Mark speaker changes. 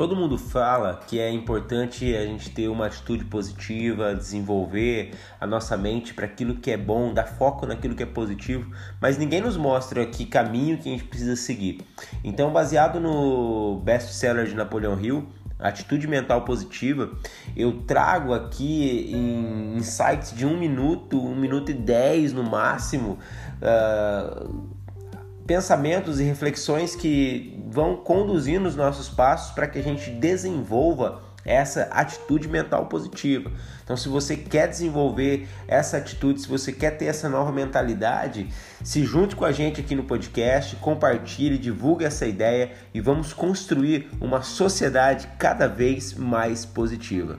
Speaker 1: Todo mundo fala que é importante a gente ter uma atitude positiva, desenvolver a nossa mente para aquilo que é bom, dar foco naquilo que é positivo, mas ninguém nos mostra que caminho que a gente precisa seguir. Então, baseado no best-seller de Napoleão Hill, Atitude Mental Positiva, eu trago aqui em insights de um minuto, um minuto e dez no máximo. Uh, pensamentos e reflexões que vão conduzindo os nossos passos para que a gente desenvolva essa atitude mental positiva. Então, se você quer desenvolver essa atitude, se você quer ter essa nova mentalidade, se junte com a gente aqui no podcast, compartilhe, divulgue essa ideia e vamos construir uma sociedade cada vez mais positiva.